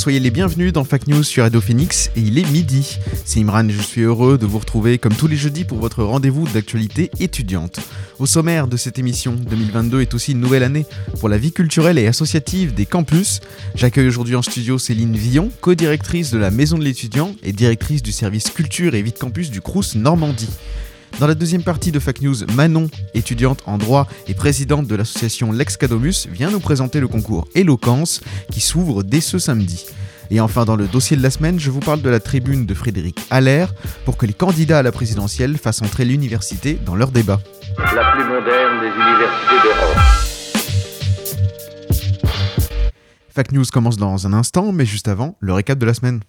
Soyez les bienvenus dans Fact News sur Radio Phoenix et il est midi. C'est Imran et je suis heureux de vous retrouver comme tous les jeudis pour votre rendez-vous d'actualité étudiante. Au sommaire de cette émission, 2022 est aussi une nouvelle année pour la vie culturelle et associative des campus. J'accueille aujourd'hui en studio Céline Villon, co-directrice de la Maison de l'étudiant et directrice du service culture et vie de campus du Crous Normandie. Dans la deuxième partie de Fact News, Manon, étudiante en droit et présidente de l'association Lex Cadomus, vient nous présenter le concours Éloquence qui s'ouvre dès ce samedi. Et enfin, dans le dossier de la semaine, je vous parle de la tribune de Frédéric Allaire pour que les candidats à la présidentielle fassent entrer l'université dans leur débat. La plus moderne des universités d'Europe. Fact News commence dans un instant, mais juste avant, le récap de la semaine.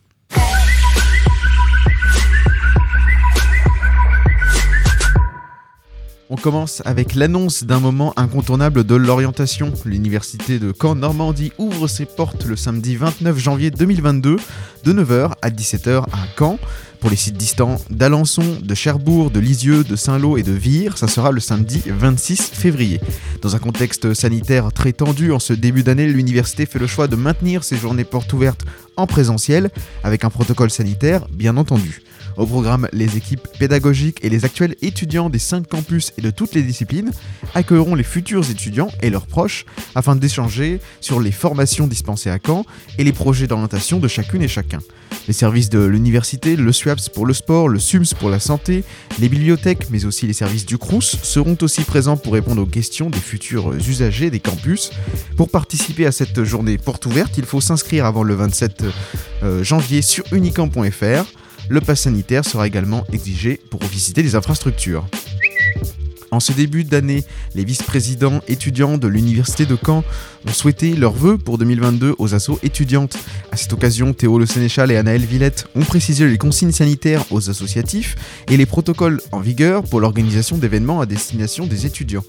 On commence avec l'annonce d'un moment incontournable de l'orientation. L'université de Caen Normandie ouvre ses portes le samedi 29 janvier 2022 de 9h à 17h à Caen. Pour les sites distants d'Alençon, de Cherbourg, de Lisieux, de Saint-Lô et de Vire, ça sera le samedi 26 février. Dans un contexte sanitaire très tendu en ce début d'année, l'université fait le choix de maintenir ses journées portes ouvertes en présentiel, avec un protocole sanitaire bien entendu. Au programme, les équipes pédagogiques et les actuels étudiants des 5 campus et de toutes les disciplines accueilleront les futurs étudiants et leurs proches afin d'échanger sur les formations dispensées à Caen et les projets d'orientation de chacune et chacun. Les services de l'université, le SWAPS pour le sport, le SUMS pour la santé, les bibliothèques, mais aussi les services du CRUS seront aussi présents pour répondre aux questions des futurs usagers des campus. Pour participer à cette journée porte ouverte, il faut s'inscrire avant le 27 euh, janvier sur unicamp.fr. Le pass sanitaire sera également exigé pour visiter les infrastructures. En ce début d'année, les vice-présidents étudiants de l'Université de Caen ont souhaité leurs vœux pour 2022 aux assauts étudiantes. À cette occasion, Théo Le Sénéchal et Anaël Villette ont précisé les consignes sanitaires aux associatifs et les protocoles en vigueur pour l'organisation d'événements à destination des étudiants.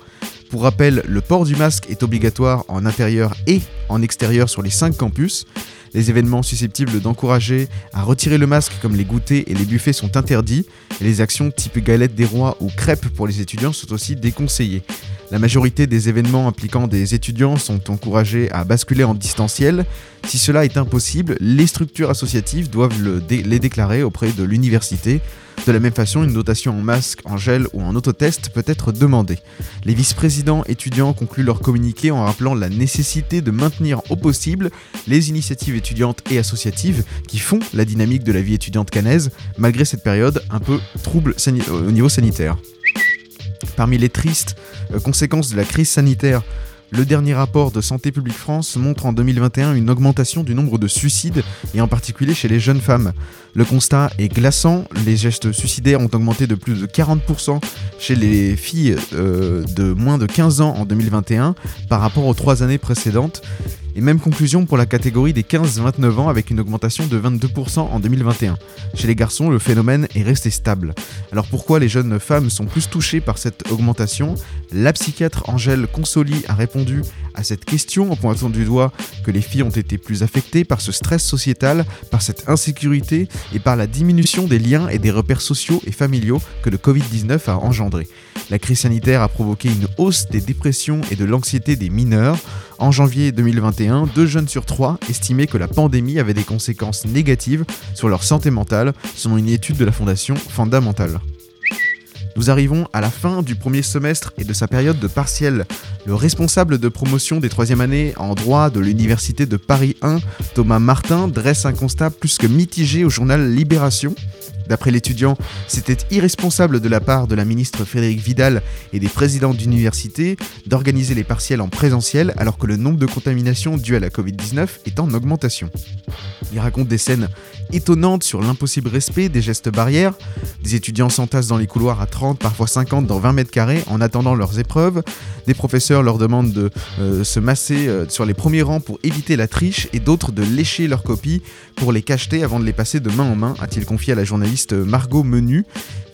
Pour rappel, le port du masque est obligatoire en intérieur et en extérieur sur les 5 campus. Les événements susceptibles d'encourager à retirer le masque comme les goûters et les buffets sont interdits et les actions type galette des rois ou crêpes pour les étudiants sont aussi déconseillées. La majorité des événements impliquant des étudiants sont encouragés à basculer en distanciel. Si cela est impossible, les structures associatives doivent les déclarer auprès de l'université de la même façon, une dotation en masque, en gel ou en autotest peut être demandée. Les vice-présidents étudiants concluent leur communiqué en rappelant la nécessité de maintenir au possible les initiatives étudiantes et associatives qui font la dynamique de la vie étudiante canaise, malgré cette période un peu trouble au niveau sanitaire. Parmi les tristes euh, conséquences de la crise sanitaire, le dernier rapport de Santé publique France montre en 2021 une augmentation du nombre de suicides et en particulier chez les jeunes femmes. Le constat est glaçant, les gestes suicidaires ont augmenté de plus de 40% chez les filles euh, de moins de 15 ans en 2021 par rapport aux trois années précédentes et même conclusion pour la catégorie des 15-29 ans avec une augmentation de 22% en 2021. Chez les garçons, le phénomène est resté stable. Alors pourquoi les jeunes femmes sont plus touchées par cette augmentation? La psychiatre Angèle Consoli a répondu à cette question en pointant du doigt que les filles ont été plus affectées par ce stress sociétal, par cette insécurité et par la diminution des liens et des repères sociaux et familiaux que le Covid-19 a engendré. La crise sanitaire a provoqué une hausse des dépressions et de l'anxiété des mineurs. En janvier 2021, deux jeunes sur trois estimaient que la pandémie avait des conséquences négatives sur leur santé mentale, selon une étude de la Fondation Fondamentale. Nous arrivons à la fin du premier semestre et de sa période de partiel. Le responsable de promotion des troisième années en droit de l'Université de Paris 1, Thomas Martin, dresse un constat plus que mitigé au journal Libération. D'après l'étudiant, c'était irresponsable de la part de la ministre Frédéric Vidal et des présidents d'université d'organiser les partiels en présentiel alors que le nombre de contaminations dues à la Covid-19 est en augmentation. Il raconte des scènes étonnantes sur l'impossible respect des gestes barrières. Des étudiants s'entassent dans les couloirs à 30, parfois 50 dans 20 mètres carrés en attendant leurs épreuves. Des professeurs leur demandent de euh, se masser euh, sur les premiers rangs pour éviter la triche et d'autres de lécher leurs copies pour les cacheter avant de les passer de main en main, a-t-il confié à la journaliste Margot Menu.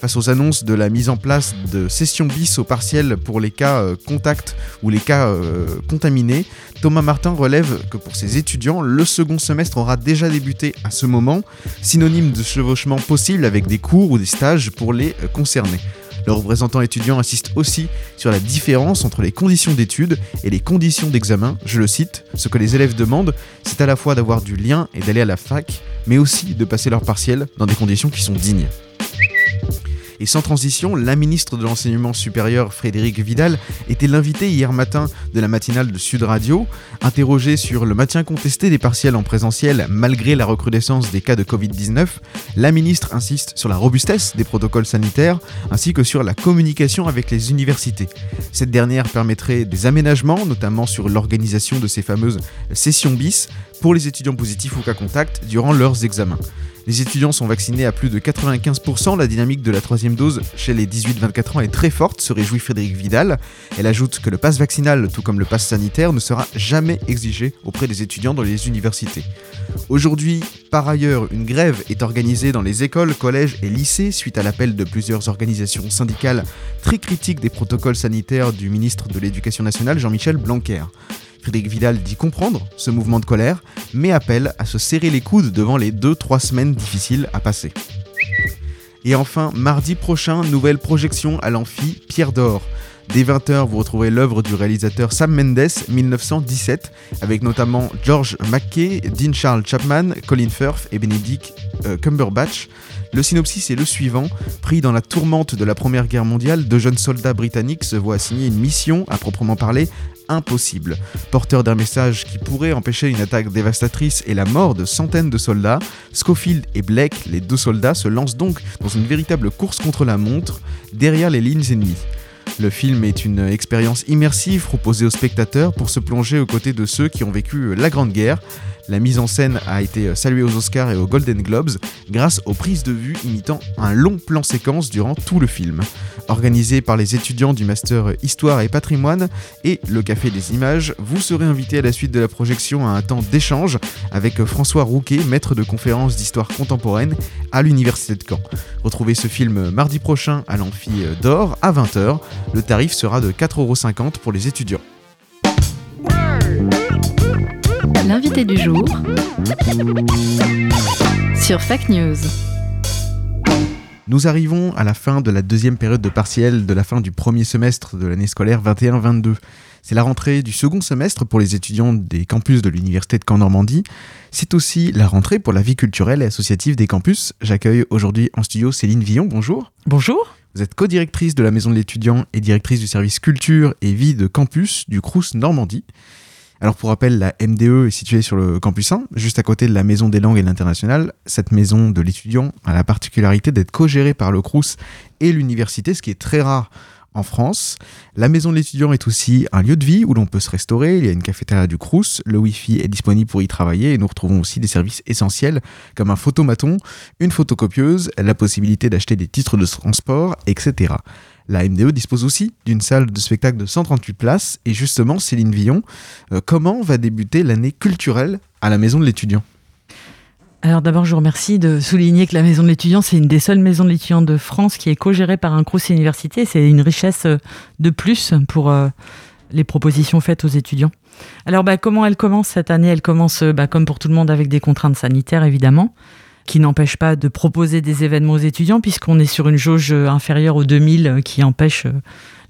Face aux annonces de la mise en place de sessions bis au partiel pour les cas euh, contacts ou les cas contaminés, Thomas Martin relève que pour ses étudiants, le second semestre aura déjà débuté à ce moment, synonyme de chevauchement possible avec des cours ou des stages pour les concernés. Le représentant étudiant insiste aussi sur la différence entre les conditions d'études et les conditions d'examen. Je le cite, ce que les élèves demandent, c'est à la fois d'avoir du lien et d'aller à la fac, mais aussi de passer leur partiel dans des conditions qui sont dignes. Et sans transition, la ministre de l'Enseignement supérieur, Frédéric Vidal, était l'invité hier matin de la matinale de Sud Radio. Interrogée sur le maintien contesté des partiels en présentiel malgré la recrudescence des cas de Covid-19, la ministre insiste sur la robustesse des protocoles sanitaires ainsi que sur la communication avec les universités. Cette dernière permettrait des aménagements, notamment sur l'organisation de ces fameuses sessions bis pour les étudiants positifs ou cas contact durant leurs examens. Les étudiants sont vaccinés à plus de 95%. La dynamique de la troisième dose chez les 18-24 ans est très forte, se réjouit Frédéric Vidal. Elle ajoute que le pass vaccinal, tout comme le pass sanitaire, ne sera jamais exigé auprès des étudiants dans les universités. Aujourd'hui, par ailleurs, une grève est organisée dans les écoles, collèges et lycées suite à l'appel de plusieurs organisations syndicales très critiques des protocoles sanitaires du ministre de l'Éducation nationale Jean-Michel Blanquer. Vidal dit comprendre ce mouvement de colère, mais appelle à se serrer les coudes devant les 2-3 semaines difficiles à passer. Et enfin, mardi prochain, nouvelle projection à l'amphi Pierre d'Or. Dès 20h, vous retrouverez l'œuvre du réalisateur Sam Mendes, 1917, avec notamment George McKay, Dean Charles Chapman, Colin Firth et Benedict euh, Cumberbatch. Le synopsis est le suivant. Pris dans la tourmente de la Première Guerre mondiale, deux jeunes soldats britanniques se voient assigner une mission, à proprement parler, impossible. Porteur d'un message qui pourrait empêcher une attaque dévastatrice et la mort de centaines de soldats, Schofield et Blake, les deux soldats, se lancent donc dans une véritable course contre la montre, derrière les lignes ennemies. Le film est une expérience immersive proposée aux spectateurs pour se plonger aux côtés de ceux qui ont vécu la Grande Guerre la mise en scène a été saluée aux Oscars et aux Golden Globes grâce aux prises de vue imitant un long plan séquence durant tout le film. Organisé par les étudiants du Master Histoire et Patrimoine et le Café des Images, vous serez invité à la suite de la projection à un temps d'échange avec François Rouquet, maître de conférences d'histoire contemporaine à l'Université de Caen. Retrouvez ce film mardi prochain à l'Amphi d'Or à 20h. Le tarif sera de 4,50€ pour les étudiants. L'invité du jour sur Fake News. Nous arrivons à la fin de la deuxième période de partiel de la fin du premier semestre de l'année scolaire 21-22. C'est la rentrée du second semestre pour les étudiants des campus de l'Université de Caen-Normandie. C'est aussi la rentrée pour la vie culturelle et associative des campus. J'accueille aujourd'hui en studio Céline Villon. Bonjour. Bonjour. Vous êtes co-directrice de la Maison de l'étudiant et directrice du service culture et vie de campus du Crous Normandie. Alors pour rappel, la MDE est située sur le campus 1, juste à côté de la Maison des langues et de l'international. Cette maison de l'étudiant a la particularité d'être co-gérée par le Crous et l'université, ce qui est très rare en France. La maison de l'étudiant est aussi un lieu de vie où l'on peut se restaurer. Il y a une cafétéria du Crous, le Wi-Fi est disponible pour y travailler et nous retrouvons aussi des services essentiels comme un photomaton, une photocopieuse, la possibilité d'acheter des titres de transport, etc. La MDE dispose aussi d'une salle de spectacle de 138 places. Et justement, Céline Villon, euh, comment va débuter l'année culturelle à la Maison de l'étudiant? Alors d'abord, je vous remercie de souligner que la Maison de l'étudiant, c'est une des seules maisons de l'étudiant de France qui est co-gérée par un Crous Université. C'est une richesse euh, de plus pour euh, les propositions faites aux étudiants. Alors bah, comment elle commence cette année? Elle commence, bah, comme pour tout le monde, avec des contraintes sanitaires, évidemment qui n'empêche pas de proposer des événements aux étudiants, puisqu'on est sur une jauge inférieure aux 2000 euh, qui empêche euh,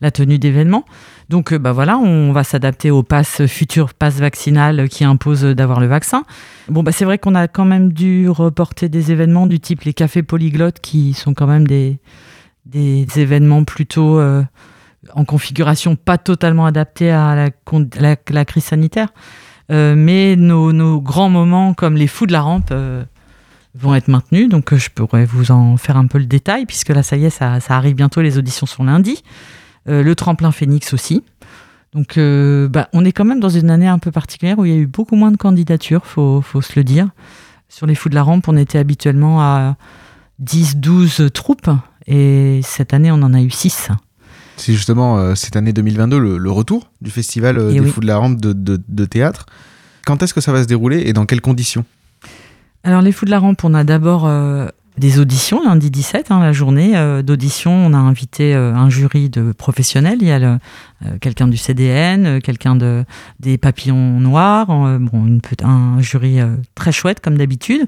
la tenue d'événements. Donc euh, bah voilà, on va s'adapter au pass futur pass vaccinal qui impose d'avoir le vaccin. Bon bah c'est vrai qu'on a quand même dû reporter des événements du type les cafés polyglottes qui sont quand même des, des événements plutôt en configuration pas totalement adaptée à la, crise sanitaire. mais nos, grands moments comme les fous de la rampe vont être maintenues. Donc je pourrais vous en faire un peu le détail, puisque là, ça y est, ça, ça arrive bientôt, les auditions sont lundi. le tremplin Phoenix aussi. Donc bah, on est quand même dans une année un peu particulière où il y a eu beaucoup moins de candidatures, faut, faut se le dire. Sur les Fous de la Rampe, on était habituellement à 10-12 troupes, et cette année, on en a eu 6. C'est justement euh, cette année 2022 le, retour du festival euh, des Fous de la Rampe de, théâtre. Quand est-ce que ça va se dérouler et dans quelles conditions? Alors les Fous de la Rampe, on a d'abord euh, des auditions lundi 17, hein, la journée d'audition. On a invité un jury de professionnels. Il y a quelqu'un du CDN, quelqu'un de, des Papillons Noirs, bon, un jury très chouette comme d'habitude.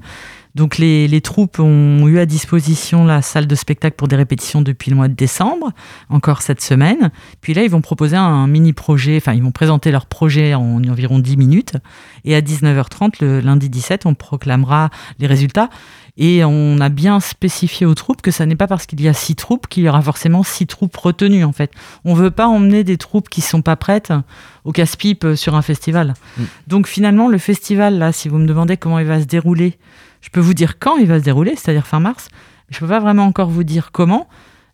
Donc les, troupes ont eu à disposition la salle de spectacle pour des répétitions depuis le mois de décembre, encore cette semaine. Puis là, ils vont proposer un mini projet, enfin ils vont présenter leur projet en environ 10 minutes. Et à 19h30, le lundi 17, on proclamera les résultats. Et on a bien spécifié aux troupes que ça n'est pas parce qu'il y a six troupes qu'il y aura forcément six troupes retenues en fait. On veut pas emmener des troupes qui sont pas prêtes au casse-pipe sur un festival. Mm. Donc finalement le festival là, si vous me demandez comment il va se dérouler, je peux vous dire quand il va se dérouler, c'est-à-dire fin mars, mais je ne peux pas vraiment encore vous dire comment.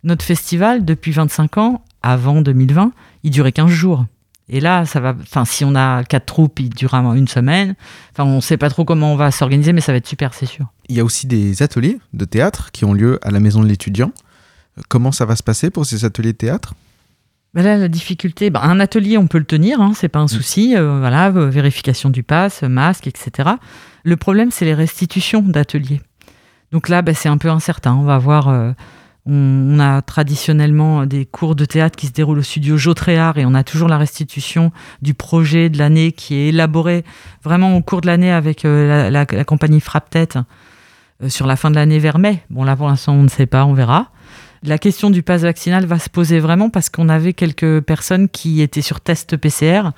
Notre festival, depuis 25 ans, avant 2020, il durait 15 jours. Et là, ça va. Enfin, si on a quatre troupes, il durera une semaine. Enfin, on ne sait pas trop comment on va s'organiser, mais ça va être super, c'est sûr. Il y a aussi des ateliers de théâtre qui ont lieu à la maison de l'étudiant. Comment ça va se passer pour ces ateliers de théâtre? Ben là, la difficulté, ben, un atelier, on peut le tenir, hein, c'est pas un mm. souci. Euh, voilà, vérification du pass, masque, etc. Le problème, c'est les restitutions d'ateliers. Donc là, bah, c'est un peu incertain. On va voir. Euh, on, a traditionnellement des cours de théâtre qui se déroulent au studio Jotréard et on a toujours la restitution du projet de l'année qui est élaboré vraiment au cours de l'année avec euh, la, compagnie Frappe Tête euh, sur la fin de l'année vers mai. Bon, là, pour l'instant, on ne sait pas, on verra. La question du pass vaccinal va se poser vraiment parce qu'on avait quelques personnes qui étaient sur test PCR.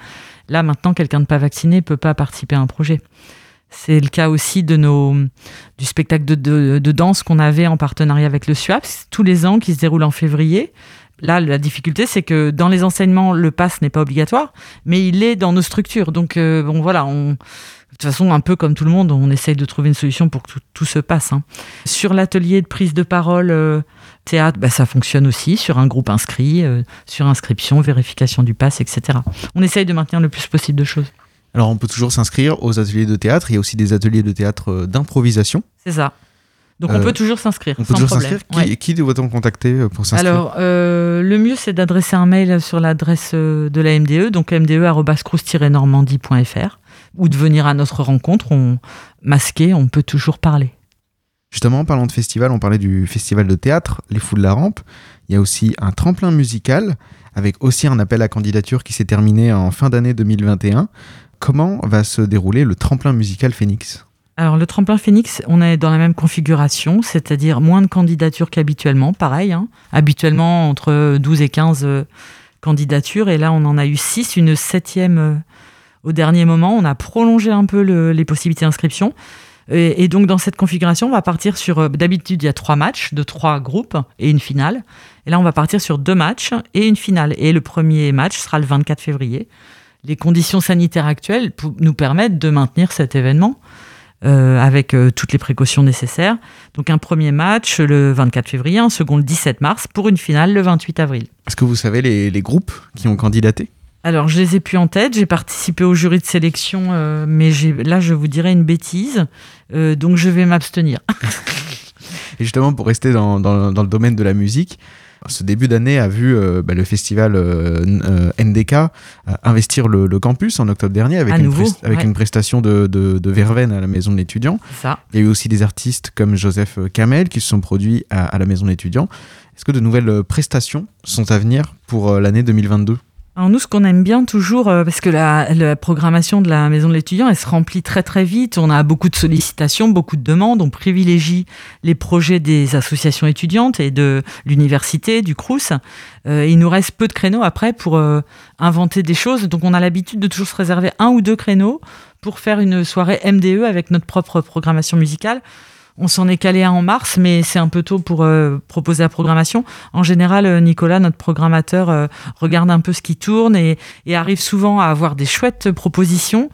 Là, maintenant, quelqu'un de pas vacciné ne peut pas participer à un projet. C'est le cas aussi de nos, du spectacle de, danse qu'on avait en partenariat avec le SUAPS, tous les ans, qui se déroule en février. Là, la difficulté, c'est que dans les enseignements, le pass n'est pas obligatoire, mais il est dans nos structures. Donc, euh, bon, voilà, on, de toute façon, un peu comme tout le monde, on essaye de trouver une solution pour que tout, se passe. Hein. Sur l'atelier de prise de parole euh, théâtre, bah, ça fonctionne aussi sur un groupe inscrit, euh, sur inscription, vérification du pass, etc. On essaye de maintenir le plus possible de choses. Alors on peut toujours s'inscrire aux ateliers de théâtre. Il y a aussi des ateliers de théâtre euh, d'improvisation. C'est ça. Donc on euh, peut toujours s'inscrire. On peut toujours s'inscrire. Qui, doit-on contacter euh, pour s'inscrire? Alors le mieux c'est d'adresser un mail sur l'adresse de la MDE, donc mde@crous-normandie.fr, ou de venir à notre rencontre. On masqué, on peut toujours parler. Justement, en parlant de festival, on parlait du festival de théâtre, Les Fous de la Rampe. Il y a aussi un tremplin musical avec aussi un appel à candidature qui s'est terminé en fin d'année 2021. Comment va se dérouler le tremplin musical Phoenix alors le tremplin Phoenix, on est dans la même configuration, c'est-à-dire moins de candidatures qu'habituellement, pareil. Hein. Habituellement entre 12 et 15 euh, candidatures, et là on en a eu 6, une septième euh, au dernier moment. On a prolongé un peu les possibilités d'inscription. Et, donc dans cette configuration, on va partir sur, euh, d'habitude il y a trois matchs de trois groupes et une finale. Et là on va partir sur deux matchs et une finale. Et le premier match sera le 24 février les conditions sanitaires actuelles nous permettent de maintenir cet événement euh, avec euh, toutes les précautions nécessaires. Donc un premier match le 24 février, un second le 17 mars, pour une finale le 28 avril. Est-ce que vous savez les, groupes qui ont candidaté? Alors, je les ai plus en tête. J'ai participé au jury de sélection, euh, mais là, je vous dirais une bêtise. donc, je vais m'abstenir. Et justement, pour rester dans, le domaine de la musique, ce début d'année a vu euh, bah, le festival euh, euh, NDK investir le, campus en octobre dernier avec, une, avec une, prestation de, de, Verveine à la maison de l'étudiant. Il y a eu aussi des artistes comme Joseph Kamel qui se sont produits à, à la maison de l'étudiant. Est-ce que de nouvelles prestations sont à venir pour l'année 2022 alors nous, ce qu'on aime bien toujours, euh, parce que la, programmation de la maison de l'étudiant, elle se remplit très très vite. On a beaucoup de sollicitations, beaucoup de demandes. On privilégie les projets des associations étudiantes et de l'université, du Crous. Euh, il nous reste peu de créneaux après pour euh, inventer des choses. Donc on a l'habitude de toujours se réserver un ou deux créneaux pour faire une soirée MDE avec notre propre programmation musicale. On s'en est calé un en mars, mais c'est un peu tôt pour euh, proposer la programmation. En général, euh, Nicolas, notre programmateur, euh, regarde un peu ce qui tourne et, arrive souvent à avoir des chouettes propositions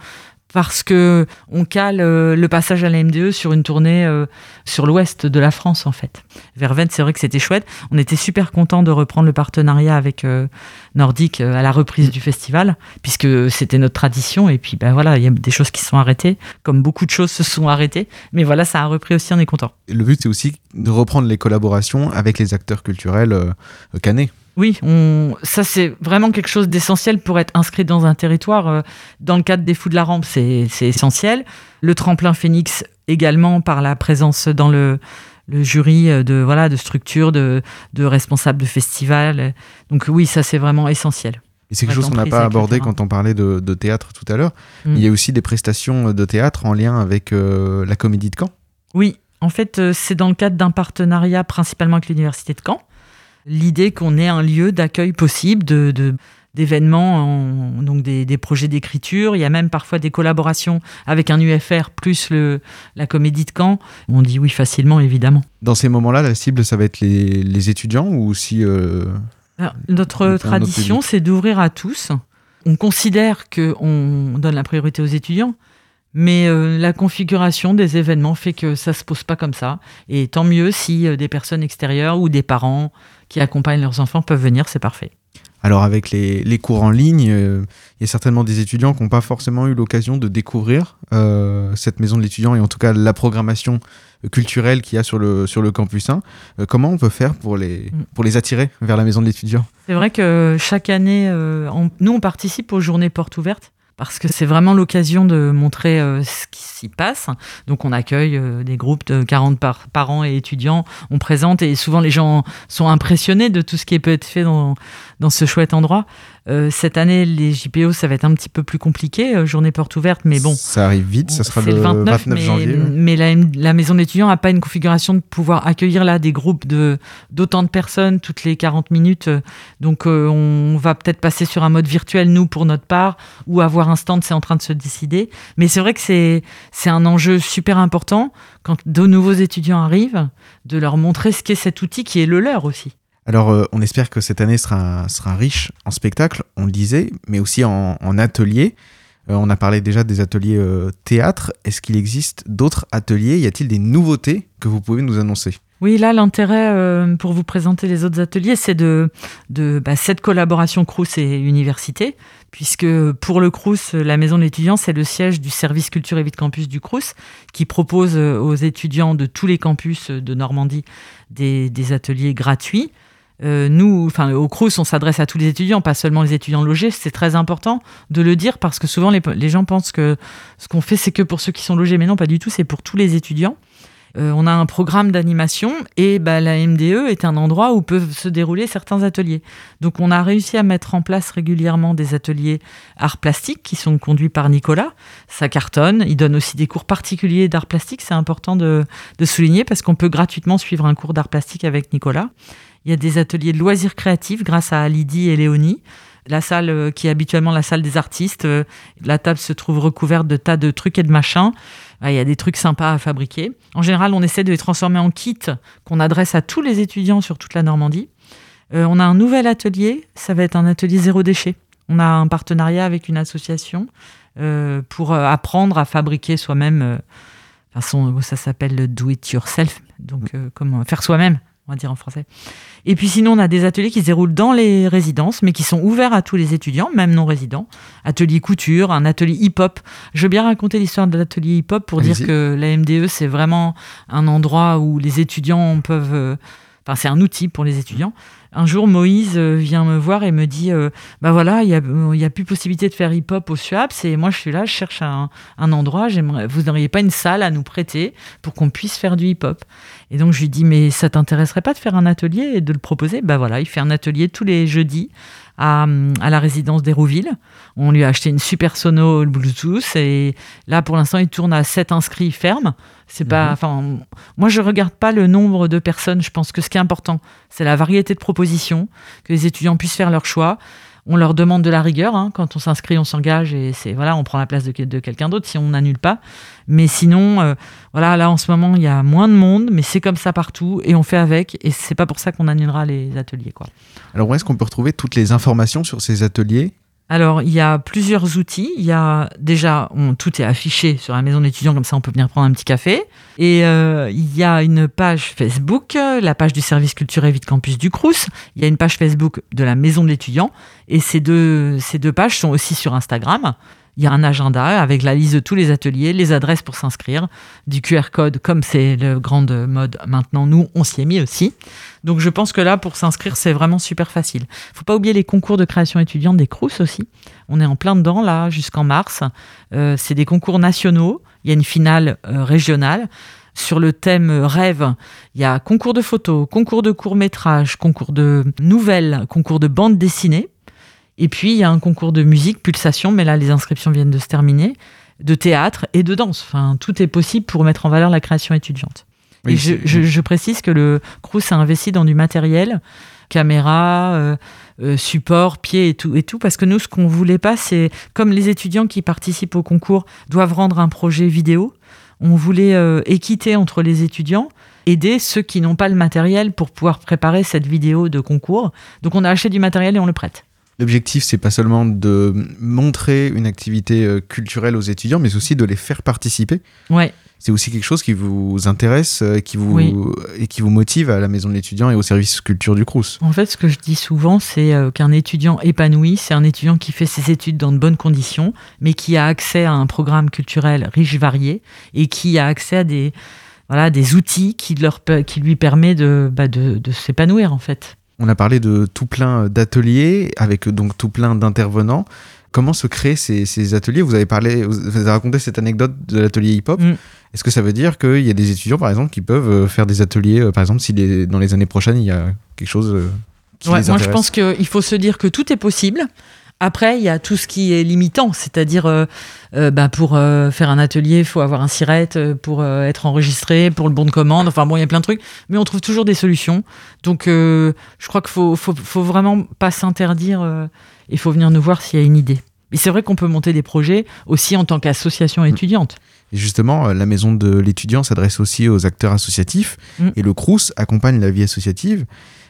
parce que on cale euh, le passage à la MDE sur une tournée euh, sur l'ouest de la France en fait. Verveine, c'est vrai que c'était chouette. On était super content de reprendre le partenariat avec euh, Nordique à la reprise du festival, puisque c'était notre tradition. Et puis ben voilà, il y a des choses qui sont arrêtées, comme beaucoup de choses se sont arrêtées. Mais voilà, ça a repris aussi, on est content. Le but, c'est aussi de reprendre les collaborations avec les acteurs culturels euh. Oui, on... ça c'est vraiment quelque chose d'essentiel pour être inscrit dans un territoire. Euh, Dans le cadre des Fous de la Rampe, c'est essentiel. Le tremplin Phoenix également par la présence dans le, le jury euh, de voilà de structures, de, de responsables de festivals. Donc oui, ça c'est vraiment essentiel. Et c'est quelque chose qu'on n'a pas abordé quand on parlait de, de théâtre tout à l'heure. Mm. Il y a aussi des prestations de théâtre en lien avec euh, la comédie de Caen. Oui, en fait, c'est dans le cadre d'un partenariat principalement avec l'Université de Caen. L'idée qu'on ait un lieu d'accueil possible de, de- d'événements, en- donc des, des projets d'écriture. Il y a même parfois des collaborations avec un UFR plus le, la comédie de Caen. On dit oui facilement, évidemment. Dans ces moments-là, la cible, ça va être les, les étudiants ou aussi... euh, Alors, notre tradition, c'est d'ouvrir à tous. On considère qu'on donne la priorité aux étudiants, mais euh, la configuration des événements fait que ça se pose pas comme ça. Et tant mieux si euh, des personnes extérieures ou des parents qui accompagnent leurs enfants peuvent venir, c'est parfait. Alors avec les, les cours en ligne, euh, il y a certainement des étudiants qui n'ont pas forcément eu l'occasion de découvrir euh, cette maison de l'étudiant et en tout cas la programmation culturelle qu'il y a sur le, sur le campus 1. Euh, comment on peut faire pour les, Mm. pour les attirer vers la maison de l'étudiant? C'est vrai que chaque année, on- nous, on participe aux journées portes ouvertes parce que c'est vraiment l'occasion de montrer euh, ce qui s'y passe. Donc, on accueille euh, des groupes de 40 par- parents et étudiants, on présente et souvent les gens sont impressionnés de tout ce qui peut être fait dans ce chouette endroit. Euh, cette année, les JPO, ça va être un petit peu plus compliqué, euh, journée porte ouverte, mais bon. Ça arrive vite, ça sera le 29, mais, janvier. mais la, la maison d'étudiants n'a pas une configuration de pouvoir accueillir là des groupes de d'autant de personnes toutes les 40 minutes. Donc euh, on va peut-être passer sur un mode virtuel nous pour notre part ou avoir un stand, c'est en train de se décider. Mais c'est vrai que c'est c'est un enjeu super important quand de nouveaux étudiants arrivent de leur montrer ce qu'est cet outil qui est le leur aussi. Alors, euh, on espère que cette année sera, sera riche en spectacles, on le disait, mais aussi en, ateliers. Euh, on a parlé déjà des ateliers euh, théâtre. Est-ce qu'il existe d'autres ateliers? Y a-t-il des nouveautés que vous pouvez nous annoncer? Oui, là, l'intérêt euh, pour vous présenter les autres ateliers, c'est de, de bah, cette collaboration Crous et université, puisque pour le Crous, la maison de l'étudiant, c'est le siège du service culture et vie de campus du Crous, qui propose aux étudiants de tous les campus de Normandie des ateliers gratuits. Euh, nous, enfin, au Crous, on s'adresse à tous les étudiants, pas seulement les étudiants logés. C'est très important de le dire parce que souvent les, les gens pensent que ce qu'on fait, c'est que pour ceux qui sont logés, mais non, pas du tout. C'est pour tous les étudiants. Euh, on a un programme d'animation et bah, la MDE est un endroit où peuvent se dérouler certains ateliers. Donc on a réussi à mettre en place régulièrement des ateliers arts plastiques qui sont conduits par Nicolas. Ça cartonne. Il donne aussi des cours particuliers d'art plastique. C'est important de, de souligner parce qu'on peut gratuitement suivre un cours d'art plastique avec Nicolas. Il y a des ateliers de loisirs créatifs grâce à Lydie et Léonie. La salle euh, qui est habituellement la salle des artistes, euh, la table se trouve recouverte de tas de trucs et de machins. Ah, Il y a des trucs sympas à fabriquer. En général, on essaie de les transformer en kits qu'on adresse à tous les étudiants sur toute la Normandie. Euh, on a un nouvel atelier, ça va être un atelier zéro déchet. On a un partenariat avec une association pour apprendre à fabriquer soi-même. ça s'appelle le do it yourself, donc comment faire soi-même, on va dire en français. Et puis sinon, on a des ateliers qui se déroulent dans les résidences, mais qui sont ouverts à tous les étudiants, même non résidents. Atelier couture, un atelier hip-hop. Je veux bien raconter l'histoire de l'atelier hip-hop pour dire que la MDE, c'est vraiment un endroit où les étudiants peuvent... euh, Enfin, c'est un outil pour les étudiants. Un jour, Moïse euh, vient me voir et me dit euh, Bah voilà, il n'y a, plus possibilité de faire hip-hop au SUAPS et moi je suis là, je cherche un, endroit. Vous n'auriez pas une salle à nous prêter pour qu'on puisse faire du hip-hop. Et donc je lui dis Mais ça t'intéresserait pas de faire un atelier et de le proposer? Bah voilà, il fait un atelier tous les jeudis à, à la résidence d'Hérouville. On lui a acheté une super sono Bluetooth et là pour l'instant il tourne à 7 inscrits fermes. C'est pas, enfin, moi je regarde pas le nombre de personnes. Je pense que ce qui est important, c'est la variété de propositions, que les étudiants puissent faire leur choix. On leur demande de la rigueur. hein. Quand on s'inscrit, on s'engage et c'est voilà, on prend la place de, quelqu'un d'autre si on n'annule pas. Mais sinon, euh, voilà, là en ce moment il y a moins de monde, mais c'est comme ça partout et on fait avec. Et c'est pas pour ça qu'on annulera les ateliers, quoi. Alors, où est-ce qu'on peut retrouver toutes les informations sur ces ateliers? Alors, il y a plusieurs outils. Il y a déjà, on- tout est affiché sur la maison d'étudiants, comme ça on peut venir prendre un petit café. Et euh, il y a une page Facebook, la page du service culture et vie de campus du Crous. Il y a une page Facebook de la maison de l'étudiant. Et ces deux, ces deux pages sont aussi sur Instagram. Il y a un agenda avec la liste de tous les ateliers, les adresses pour s'inscrire, du QR code, comme c'est le grand mode maintenant, nous, on s'y est mis aussi. Donc je pense que là, pour s'inscrire, c'est vraiment super facile. faut pas oublier les concours de création étudiante des Crous aussi. On est en plein dedans, là, jusqu'en mars. Euh, c'est des concours nationaux. Il y a une finale euh, régionale. Sur le thème euh, rêve, il y a concours de photos, concours de court-métrage, concours de nouvelles, concours de bande dessinée. Et puis, il y a un concours de musique, pulsation, mais là, les inscriptions viennent de se terminer, de théâtre et de danse. Enfin, tout est possible pour mettre en valeur la création étudiante. Oui, et je, c'est- je- je précise que le Crous a investi dans du matériel, caméra, euh, euh, support, pied et tout, et tout, parce que nous, ce qu'on voulait pas, c'est comme les étudiants qui participent au concours doivent rendre un projet vidéo, on voulait euh, équiter entre les étudiants, aider ceux qui n'ont pas le matériel pour pouvoir préparer cette vidéo de concours. Donc on a acheté du matériel et on le prête. L'objectif, c'est pas seulement de montrer une activité euh, culturelle aux étudiants, mais aussi de les faire participer. Ouais. C'est aussi quelque chose qui vous intéresse euh, qui vous, Oui. et qui vous motive à la maison de l'étudiant et au service culture du Crous. En fait, ce que je dis souvent, c'est euh, qu'un étudiant épanoui, c'est un étudiant qui fait ses études dans de bonnes conditions, mais qui a accès à un programme culturel riche, varié, et qui a accès à des, voilà, des outils qui, leur, qui lui permet de, bah, de, de s'épanouir, en fait. On a parlé de tout plein d'ateliers avec donc tout plein d'intervenants. Comment se créent ces, ces ateliers? Vous avez parlé, vous avez raconté cette anecdote de l'atelier hip-hop. Mm. Est-ce que ça veut dire qu'il y a des étudiants, par exemple, qui peuvent euh, faire des ateliers, euh, par exemple, si les- dans les années prochaines, il y a quelque chose euh, qui Ouais, les moi, je pense qu'il faut se dire que tout est possible. Après, il y a tout ce qui est limitant, c'est-à-dire euh, euh, bah, pour euh, faire un atelier, il faut avoir un SIRET, euh, pour être enregistré, pour le bon de commande. Enfin bon, il y a plein de trucs, mais on trouve toujours des solutions. Donc, je crois qu'il faut, faut, faut vraiment pas s'interdire. Il faut venir nous voir s'il y a une idée. Et c'est vrai qu'on peut monter des projets aussi en tant qu'association étudiante. Et justement, la maison de l'étudiant s'adresse aussi aux acteurs associatifs Mm. et le Crous accompagne la vie associative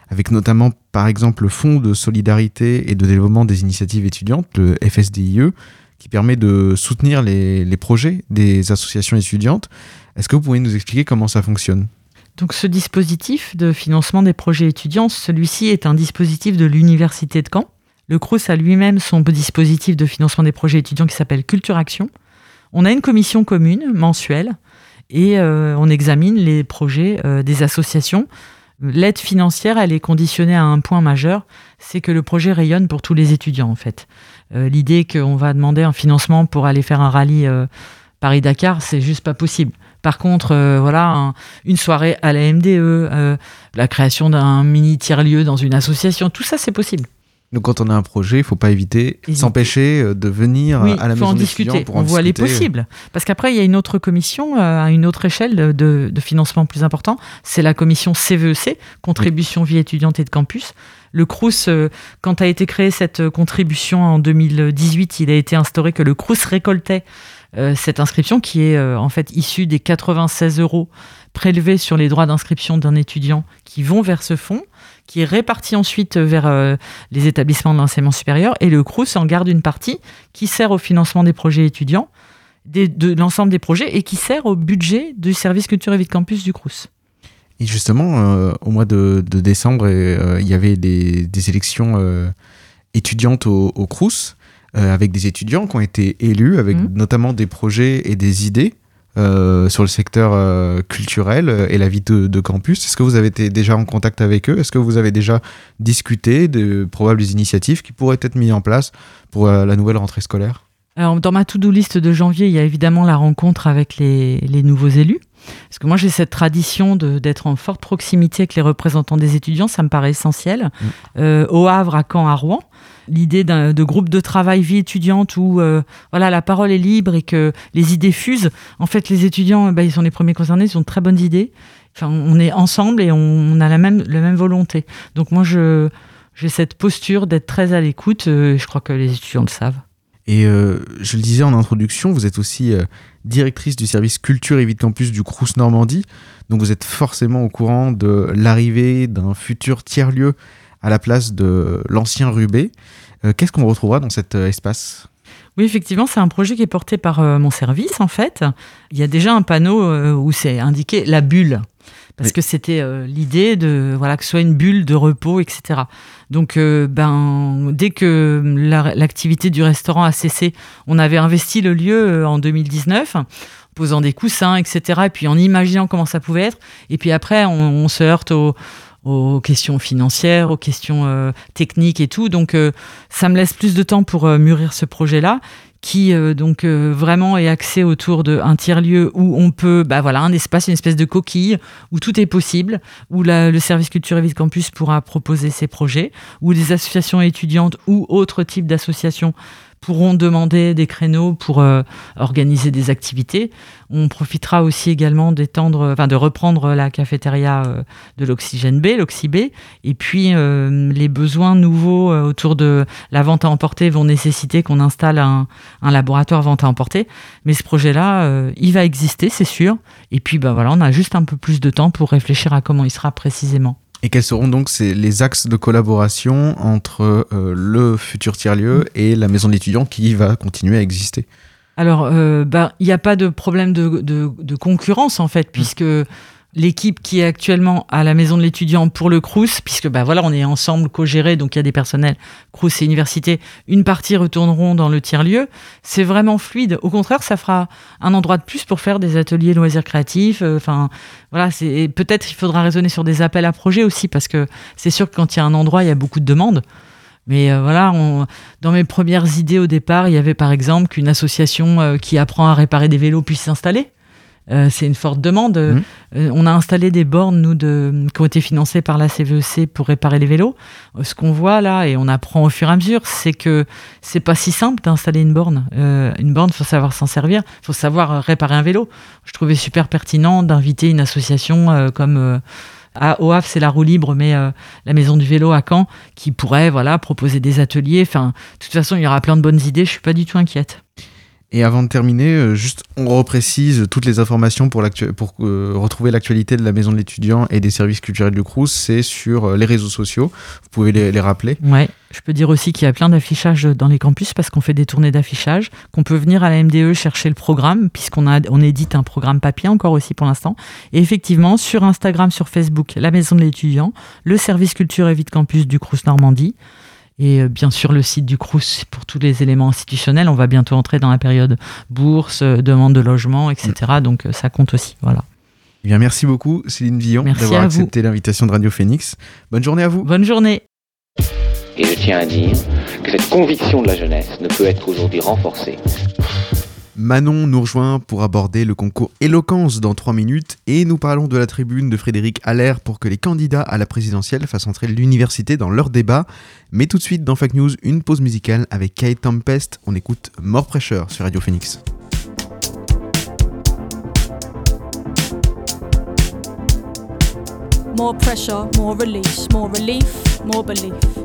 avec notamment, par exemple, le Fonds de solidarité et de développement des initiatives étudiantes, le FSDIE, qui permet de soutenir les, les projets des associations étudiantes. Est-ce que vous pouvez nous expliquer comment ça fonctionne? Donc ce dispositif de financement des projets étudiants, celui-ci est un dispositif de l'Université de Caen. Le CRUS a lui-même son dispositif de financement des projets étudiants qui s'appelle Culture Action. On a une commission commune mensuelle et euh, on examine les projets euh, des associations. L'aide financière, elle est conditionnée à un point majeur, c'est que le projet rayonne pour tous les étudiants en fait. Euh, L'idée qu'on va demander un financement pour aller faire un rallye euh, Paris-Dakar, c'est juste pas possible. Par contre, euh, voilà, un- une soirée à la MDE, la création d'un mini tiers-lieu dans une association, tout ça c'est possible. Donc quand on a un projet, il faut pas éviter, s'empêcher euh, de venir Oui, à la maison en de discuter. pour On en voit les possibles. Parce qu'après, il y a une autre commission euh, à une autre échelle de, financement plus important. C'est la commission CVEC, Contribution Vie étudiante et de campus. Le CRUS, euh, quand a été créée cette contribution en 2018, il a été instauré que le CRUS récoltait cette inscription qui est en fait issue des 96 euros prélevés sur les droits d'inscription d'un étudiant qui vont vers ce fonds, qui est réparti ensuite vers euh, les établissements de l'enseignement supérieur. Et le CRUS en garde une partie qui sert au financement des projets étudiants, des- de l'ensemble des projets, et qui sert au budget du service culture et vie de campus du CRUS. Et justement, euh, au mois de, de décembre, euh, il y avait des, des élections euh, étudiantes au, au Crous, euh, avec des étudiants qui ont été élus, avec Mhm. notamment des projets et des idées euh, sur le secteur euh, culturel euh, et la vie de, de campus. Est-ce que vous avez été déjà en contact avec eux? Est-ce que vous avez déjà discuté de probables initiatives qui pourraient être mises en place pour euh, la nouvelle rentrée scolaire? Alors, dans ma to-do list de janvier, il y a évidemment la rencontre avec les, les nouveaux élus. Parce que moi, j'ai cette tradition d'être en forte proximité avec les représentants des étudiants, ça me paraît essentiel. Euh, au Havre, à Caen, à Rouen, l'idée de groupe de travail vie étudiante où euh, voilà, la parole est libre et que les idées fusent. En fait, les étudiants, bah, ils sont les premiers concernés, ils ont de très bonnes idées. Enfin, on est ensemble et on, a la même, la même volonté. Donc moi, je, j'ai cette posture d'être très à l'écoute. euh, je crois que les étudiants le savent. Et euh, je le disais en introduction, vous êtes aussi directrice du service culture et vie de campus du Crous Normandie. Donc vous êtes forcément au courant de l'arrivée d'un futur tiers-lieu à la place de l'ancien Rubé. Qu'est-ce qu'on retrouvera dans cet espace? Oui, effectivement, c'est un projet qui est porté par mon service, en fait. Il y a déjà un panneau où c'est indiqué la bulle parce que c'était euh, l'idée de voilà que ce soit une bulle de repos, etc. Donc, euh, ben, dès que l'activité du restaurant a cessé, on avait investi le lieu euh, en 2019 posant des coussins, etc. Et puis en imaginant comment ça pouvait être. Et puis après, on, se heurte aux, questions financières, aux questions techniques et tout. Donc, ça me laisse plus de temps pour mûrir ce projet-là qui euh, donc euh, vraiment est axé autour d'un tiers-lieu où on peut, bah voilà, un espace, une espèce de coquille où tout est possible, où le service culture et vie campus pourra proposer ses projets, où des associations étudiantes ou autres types d'associations pourront demander des créneaux pour euh, organiser des activités. On profitera aussi également d'étendre, de reprendre la cafétéria euh, de l'Oxygène B, l'Oxy-B. Et puis euh, les besoins nouveaux autour de la vente à emporter vont nécessiter qu'on installe un, un, laboratoire vente à emporter. Mais ce projet-là, il va exister, c'est sûr. Et puis bah voilà, on a juste un peu plus de temps pour réfléchir à comment il sera précisément. Et quels seront donc les axes de collaboration entre euh, le futur tiers-lieu mm. et la maison de l'étudiant qui va continuer à exister? Alors, euh, bah, il n'y a pas de problème de, de, concurrence en fait, mm. puisque l'équipe qui est actuellement à la maison de l'étudiant pour le Crous, puisque bah voilà, on est ensemble co-géré, donc il y a des personnels Crous et université, une partie retourneront dans le tiers-lieu. C'est vraiment fluide. Au contraire, ça fera un endroit de plus pour faire des ateliers loisirs créatifs. Euh, enfin, voilà, c'est peut-être il faudra raisonner sur des appels à projets aussi, parce que c'est sûr que quand il y a un endroit, il y a beaucoup de demandes. Mais euh, voilà, on, dans mes premières idées au départ, il y avait par exemple qu'une association euh, qui apprend à réparer des vélos puisse s'installer. Euh, c'est une forte demande. Mmh. Euh, on a installé des bornes, nous, de, qui ont été financées par la CVEC e pour réparer les vélos. Euh, ce qu'on voit là, et on apprend au fur et à mesure, c'est que c'est pas si simple d'installer une borne. une borne, faut savoir s'en servir, faut savoir réparer un vélo. Je trouvais super pertinent d'inviter une association comme à OAF, c'est la roue libre, mais la maison du vélo à Caen, qui pourrait voilà proposer des ateliers. Enfin, de toute façon, il y aura plein de bonnes idées. Je suis pas du tout inquiète. Et avant de terminer, euh, juste on reprécise toutes les informations pour, euh, retrouver l'actualité de la Maison de l'étudiant et des services culturels du Crous, c'est sur euh, les réseaux sociaux. Vous pouvez les, rappeler. Ouais. Je peux dire aussi qu'il y a plein d'affichages dans les campus parce qu'on fait des tournées d'affichage, qu'on peut venir à la MDE chercher le programme puisqu'on on édite un programme papier encore aussi pour l'instant. Et effectivement, sur Instagram, sur Facebook, la Maison de l'étudiant, le service culture et vie de campus du Crous Normandie. Et euh, bien sûr, le site du Crous pour tous les éléments institutionnels. On va bientôt entrer dans la période bourse, euh, demande de logement, etc. Mm. Donc euh, ça compte aussi. Voilà. Eh bien, merci beaucoup, Céline Villon, d'avoir accepté l'invitation de Radio Phoenix. Bonne journée à vous. Bonne journée. Et je tiens à dire que cette conviction de la jeunesse ne peut être aujourd'hui renforcée Manon nous rejoint pour aborder le concours Éloquence dans 3 minutes et nous parlons de la tribune de Frédéric Allaire pour que les candidats à la présidentielle fassent entrer l'université dans leur débat. Mais tout de suite dans Fake News, une pause musicale avec Kate Tempest. On écoute More Pressure sur Radio Phoenix. More pressure, more more relief, more belief.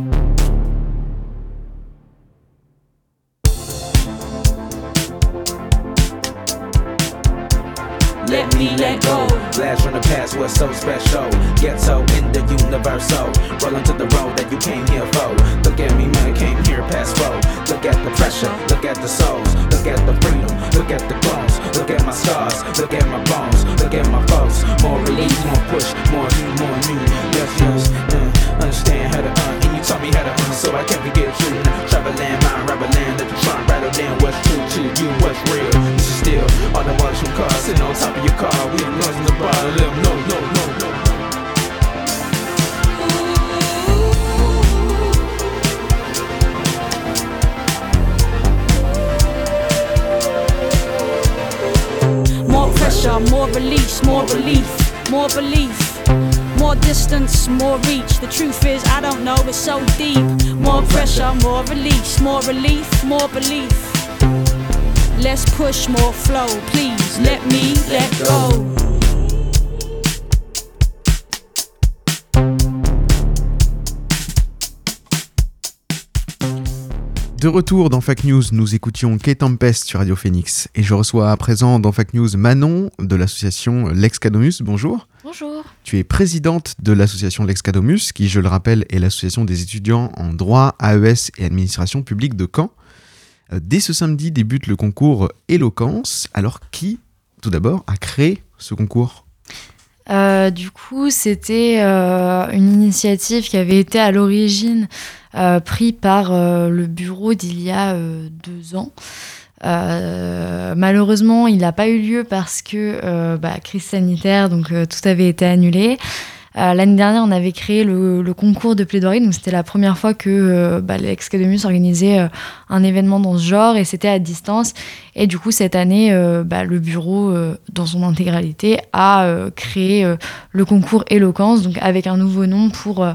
Pressure, more release, more relief, more belief. Let's push more flow, please let me let go. De retour dans Fact News, nous écoutions K-Tempest sur Radio Phoenix. Et je reçois à présent dans Fact News Manon de l'association Lex Cadomus. Bonjour. Bonjour. Tu es présidente de l'association Lex Cadomus, qui, je le rappelle, est l'association des étudiants en droit, AES et administration publique de Caen. Euh, Dès ce samedi débute le concours Éloquence. Alors, qui, tout d'abord, a créé ce concours? Euh, du coup, c'était euh, une initiative qui avait été à l'origine euh, prise par le bureau d'il y a deux ans. Euh, malheureusement, il n'a pas eu lieu parce que euh, bah, crise sanitaire, donc euh, tout avait été annulé. L'année dernière, on avait créé le, concours de plaidoirie, donc c'était la première fois que bah, l'Excademus organisait un événement dans ce genre et c'était à distance. Et du coup, cette année, bah, le bureau, dans son intégralité, a créé le concours Éloquence, donc avec un nouveau nom pour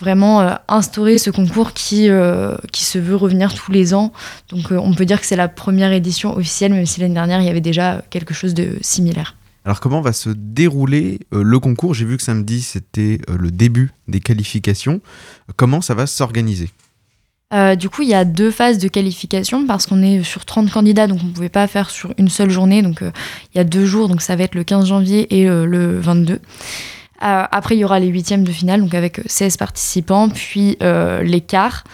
vraiment euh, instaurer ce concours qui, euh, qui se veut revenir tous les ans. Donc euh, on peut dire que c'est la première édition officielle, même si l'année dernière, il y avait déjà quelque chose de similaire. Alors, comment va se dérouler le concours? J'ai vu que samedi, c'était le début des qualifications. Comment ça va s'organiser? Euh, du coup, il y a deux phases de qualification parce qu'on est sur 30 candidats, donc on ne pouvait pas faire sur une seule journée. Donc euh, il y a deux jours, donc ça va être le 15 janvier et euh, le 22. Euh, après, il y aura les huitièmes de finale, donc avec 16 participants, puis euh, les quarts,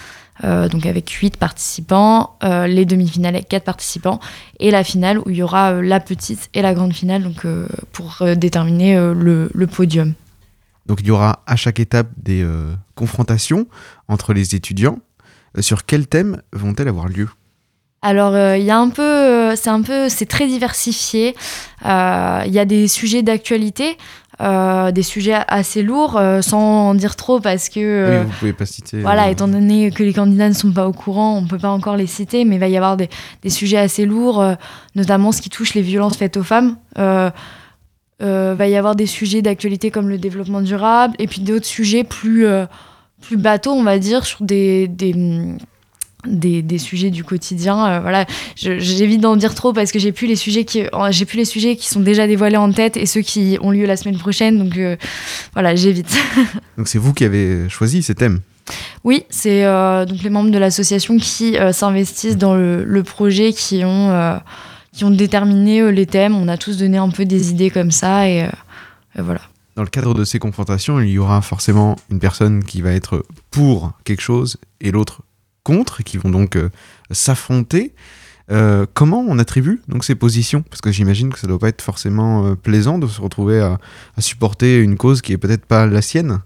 euh, donc avec 8 participants, euh, les demi-finales avec 4 participants, et la finale où il y aura euh, la petite et la grande finale donc, euh, pour euh, déterminer euh, le, le podium. Donc, il y aura à chaque étape des euh, confrontations entre les étudiants. Euh, sur quel thème vont-elles avoir lieu? Alors, euh, il y a un peu, euh, c'est un peu, c'est très diversifié. Euh, Il y a des sujets d'actualité, euh, des sujets assez lourds, euh, sans en dire trop parce que, euh, Oui, vous pouvez pas citer. voilà, étant donné que les candidats ne sont pas au courant, on peut pas encore les citer, mais il va y avoir des, des sujets assez lourds, euh, notamment ce qui touche les violences faites aux femmes. Euh, euh, va y avoir des sujets d'actualité comme le développement durable, et puis d'autres sujets plus, euh, plus bateaux, on va dire, sur des, des, des, des sujets du quotidien. Euh, voilà, j'évite d'en dire trop parce que j'ai plus les sujets qui, euh, j'ai plus les sujets qui sont déjà dévoilés en tête et ceux qui ont lieu la semaine prochaine. Donc euh, voilà, j'évite. Donc, c'est vous qui avez choisi ces thèmes. Oui, c'est euh, donc les membres de l'association qui s'investissent dans le, le projet, qui ont, qui ont déterminé les thèmes. On a tous donné un peu des idées comme ça et, et voilà. Dans le cadre de ces confrontations, il y aura forcément une personne qui va être pour quelque chose et l'autre contre, qui vont donc euh, s'affronter. Euh, comment on attribue donc ces positions? Parce que j'imagine que ça doit pas être forcément euh, plaisant de se retrouver à, supporter une cause qui est peut-être pas la sienne.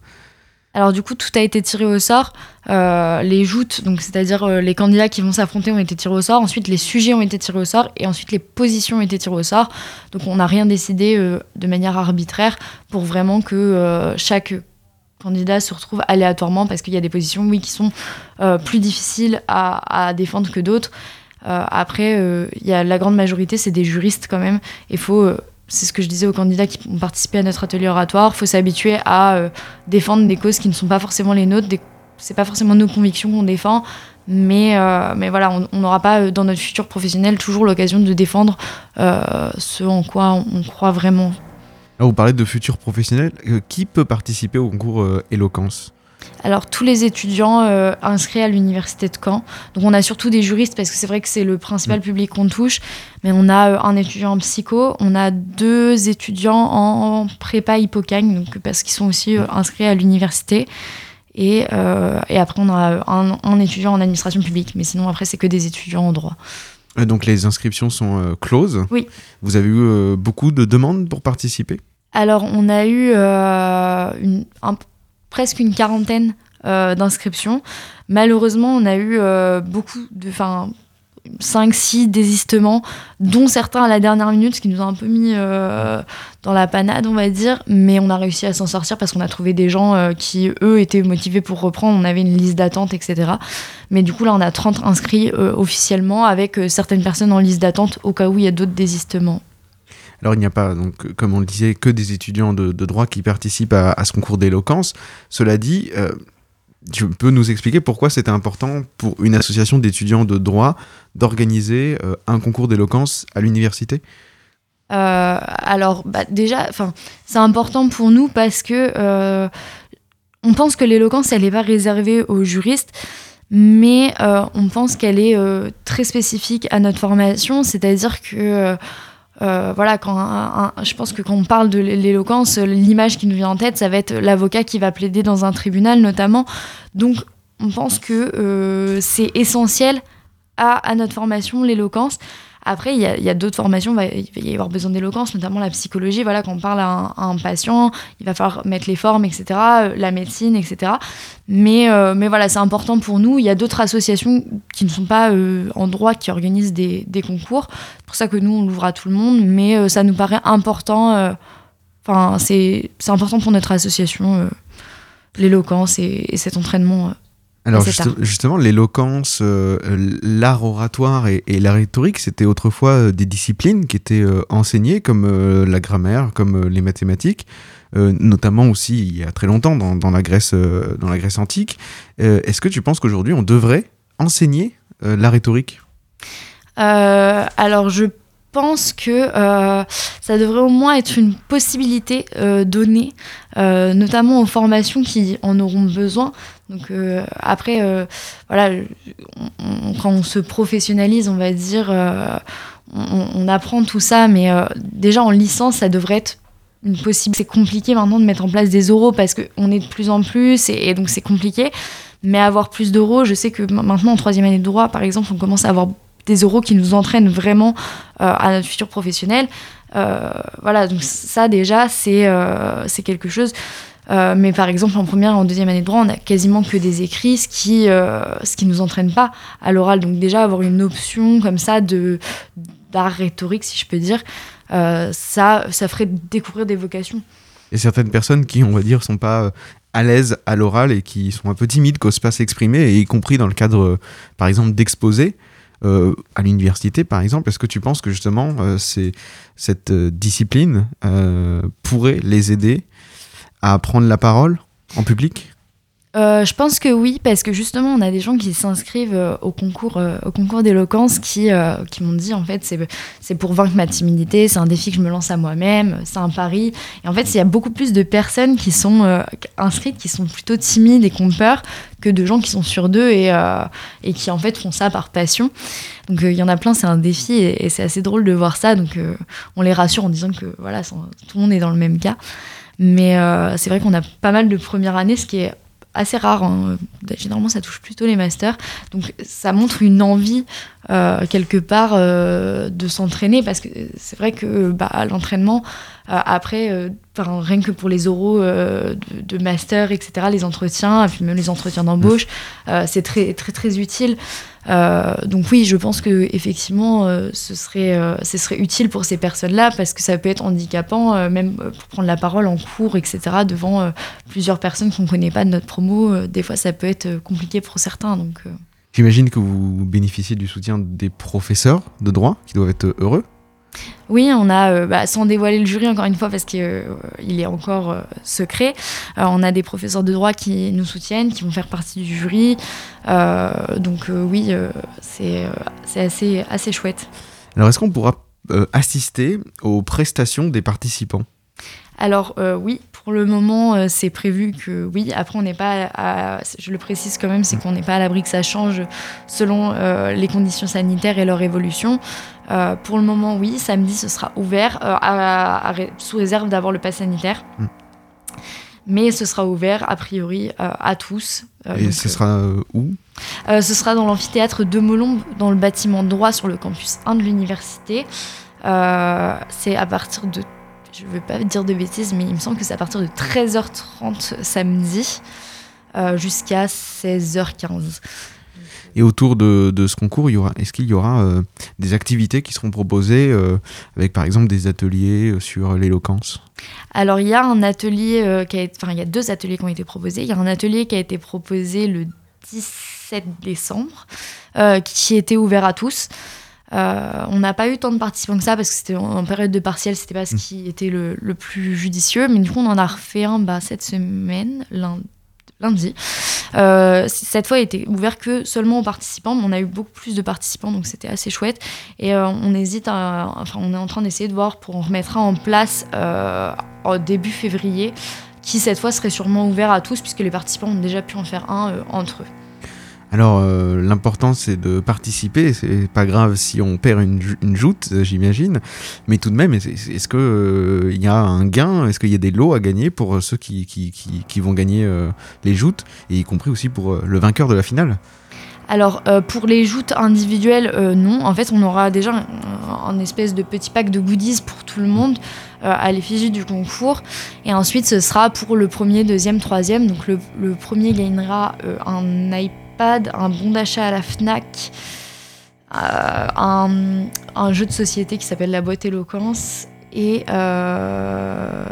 Alors du coup, tout a été tiré au sort. Les joutes, donc c'est-à-dire les candidats qui vont s'affronter, ont été tirés au sort. Ensuite, les sujets ont été tirés au sort, et ensuite les positions ont été tirées au sort. Donc on n'a rien décidé de manière arbitraire pour vraiment que chaque candidat se retrouve aléatoirement, parce qu'il y a des positions, oui, qui sont euh, plus difficiles à, défendre que d'autres. Euh, après, euh, il y a la grande majorité, c'est des juristes quand même. Il faut c'est ce que je disais aux candidats qui ont participé à notre atelier oratoire, il faut s'habituer à défendre des causes qui ne sont pas forcément les nôtres, des c'est pas forcément nos convictions qu'on défend, mais, mais voilà, on n'aura pas dans notre futur professionnel toujours l'occasion de défendre ce en quoi on, croit vraiment. Vous parlez de futur professionnel, qui peut participer au concours éloquence? Alors tous les étudiants euh, inscrits à l'université de Caen. Donc on a surtout des juristes parce que c'est vrai que c'est le principal mm. public qu'on touche. Mais on a euh, un étudiant en psycho, on a deux étudiants en prépa hippocagne, donc parce qu'ils sont aussi euh, inscrits à l'université. Et, après on a un, étudiant en administration publique. Mais sinon après c'est que des étudiants en droit. Donc les inscriptions sont closes? Oui. Vous avez eu beaucoup de demandes pour participer? Alors, on a eu un, presque une quarantaine euh, d'inscriptions. Malheureusement, on a eu euh, beaucoup de. Enfin, 5-6 désistements, dont certains à la dernière minute, ce qui nous a un peu mis euh, dans la panade, on va dire. Mais on a réussi à s'en sortir parce qu'on a trouvé des gens qui, eux, étaient motivés pour reprendre. On avait une liste d'attente, etc. Mais du coup, là, on a 30 inscrits officiellement avec certaines personnes en liste d'attente au cas où il y a d'autres désistements. Alors il n'y a pas, donc, comme on le disait, que des étudiants de, droit qui participent à, ce concours d'éloquence. Cela dit, euh, tu peux nous expliquer pourquoi c'était important pour une association d'étudiants de droit d'organiser euh, un concours d'éloquence à l'université? Euh, alors bah, déjà, c'est important pour nous parce que on pense que l'éloquence elle n'est pas réservée aux juristes mais on pense qu'elle est très spécifique à notre formation, c'est-à-dire que euh, voilà, quand je pense que quand on parle de l'éloquence, l'image qui nous vient en tête, ça va être l'avocat qui va plaider dans un tribunal notamment. Donc, on pense que euh, c'est essentiel à, notre formation, l'éloquence. Après, il y a, d'autres formations, il va, y avoir besoin d'éloquence, notamment la psychologie. Voilà, quand on parle à un, patient, il va falloir mettre les formes, etc., euh, la médecine, etc. Mais, euh, mais voilà, c'est important pour nous. Il y a d'autres associations qui ne sont pas euh, en droit qui organisent des, concours. C'est pour ça que nous, on l'ouvre à tout le monde, mais ça nous paraît important. Enfin, c'est important pour notre association, l'éloquence et, cet entraînement alors justement, l'éloquence, euh, l'art oratoire et, la rhétorique, c'était autrefois euh, des disciplines qui étaient euh, enseignées comme la grammaire, comme les mathématiques, notamment aussi il y a très longtemps dans, la, Grèce, dans la Grèce antique. Est-ce que tu penses qu'aujourd'hui on devrait enseigner la rhétorique? Alors je pense que ça devrait au moins être une possibilité donnée, notamment aux formations qui en auront besoin. Donc euh, après, euh, voilà, quand on se professionnalise, on va dire, euh, on, apprend tout ça, mais déjà en licence, ça devrait être une possible. C'est compliqué maintenant de mettre en place des euros parce qu'on est de plus en plus et, donc c'est compliqué. Mais avoir plus d'euros, je sais que maintenant en troisième année de droit, par exemple, on commence à avoir des euros qui nous entraînent vraiment à notre futur professionnel. voilà, donc ça déjà, c'est c'est quelque chose. Euh, mais par exemple, en première et en deuxième année de droit, on a quasiment que des écrits, ce qui euh, ce qui nous entraîne pas à l'oral. Donc déjà, avoir une option comme ça d'art rhétorique, si je peux dire, euh, ça, ça ferait découvrir des vocations. Et certaines personnes qui, on va dire, sont pas à l'aise à l'oral et qui sont un peu timides, qu'osent pas s'exprimer, y compris dans le cadre, par exemple, d'exposer. à l'université, par exemple, est-ce que tu penses que justement c'est cette discipline pourrait les aider à prendre la parole en public? Euh, je pense que oui, parce que justement, on a des gens qui s'inscrivent euh, au concours, euh, au concours d'éloquence qui, qui m'ont dit en fait, c'est pour vaincre ma timidité, c'est un défi que je me lance à moi-même, c'est un pari. Et en fait, il y a beaucoup plus de personnes qui sont inscrites, qui sont plutôt timides et qui ont peur, que de gens qui sont sur d'eux et, et qui en fait font ça par passion. Donc il y en a plein, c'est un défi et, et c'est assez drôle de voir ça. Donc on les rassure en disant que voilà, tout le monde est dans le même cas. Mais c'est vrai qu'on a pas mal de premières années, ce qui est assez rare. Hein. Généralement, ça touche plutôt les masters. Donc, ça montre une envie, euh, quelque part, euh, de s'entraîner. Parce que c'est vrai que bah, l'entraînement, après, rien que pour les oraux de, master, etc., les entretiens, puis même les entretiens d'embauche, c'est très, très, très utile. Euh, donc oui, je pense que effectivement, euh, ce serait, euh, ce serait utile pour ces personnes-là parce que ça peut être handicapant, même pour prendre la parole en cours, etc. Devant plusieurs personnes qu'on connaît pas de notre promo, des fois ça peut être compliqué pour certains. Donc. J'imagine que vous bénéficiez du soutien des professeurs de droit qui doivent être heureux. Oui, on a, euh, bah, sans dévoiler le jury encore une fois parce qu'il euh, est encore euh, secret, on a des professeurs de droit qui nous soutiennent, qui vont faire partie du jury. donc oui, c'est assez, assez chouette. Alors est-ce qu'on pourra assister aux prestations des participants? Alors oui, pour le moment, c'est prévu que oui. Après, on n'est pas, à, je le précise quand même, c'est qu'on n'est pas à l'abri que ça change selon les conditions sanitaires et leur évolution. Euh, pour le moment, oui. Samedi, ce sera ouvert, euh, sous réserve d'avoir le pass sanitaire. Mm. Mais ce sera ouvert, a priori, euh, à tous. Et ce sera où? Ce sera dans l'amphithéâtre de Molombe, dans le bâtiment droit sur le campus 1 de l'université. c'est à partir de je ne veux pas dire de bêtises, mais il me semble que c'est à partir de 13h30 samedi jusqu'à 16h15. Et autour de, ce concours, est-ce qu'il y aura euh, des activités qui seront proposées euh, avec par exemple des ateliers euh, sur l'éloquence? Alors il y a un atelier qui a enfin il y a deux ateliers qui ont été proposés. Il y a un atelier qui a été proposé le 17 décembre, qui était ouvert à tous. On n'a pas eu tant de participants que ça parce que c'était en, période de partiel, c'était pas ce mmh. qui était le, plus judicieux. Mais du coup, on en a refait un bah, cette semaine, lundi lundi. Euh, cette fois, il était ouvert que seulement aux participants, mais on a eu beaucoup plus de participants, donc c'était assez chouette. Et euh, on hésite, enfin, on est en train d'essayer de voir pour on remettra en place euh, au début février, qui cette fois serait sûrement ouvert à tous, puisque les participants ont déjà pu en faire un entre eux. Alors, euh, l'important, c'est de participer. C'est pas grave si on perd une, une joute, euh, j'imagine. Mais tout de même, est-ce qu'il euh, y a un gain? Est-ce qu'il y a des lots à gagner pour ceux qui, qui, qui, vont gagner les joutes? Et y compris aussi pour le vainqueur de la finale alors pour les joutes individuelles, non. En fait, on aura déjà un, espèce de petit pack de goodies pour tout le monde à l'effigie du concours. Et ensuite, ce sera pour le premier, deuxième, troisième. Donc le, le premier gagnera un iPad un bon d'achat à la FNAC, euh, un, jeu de société qui s'appelle La boîte éloquence et, euh,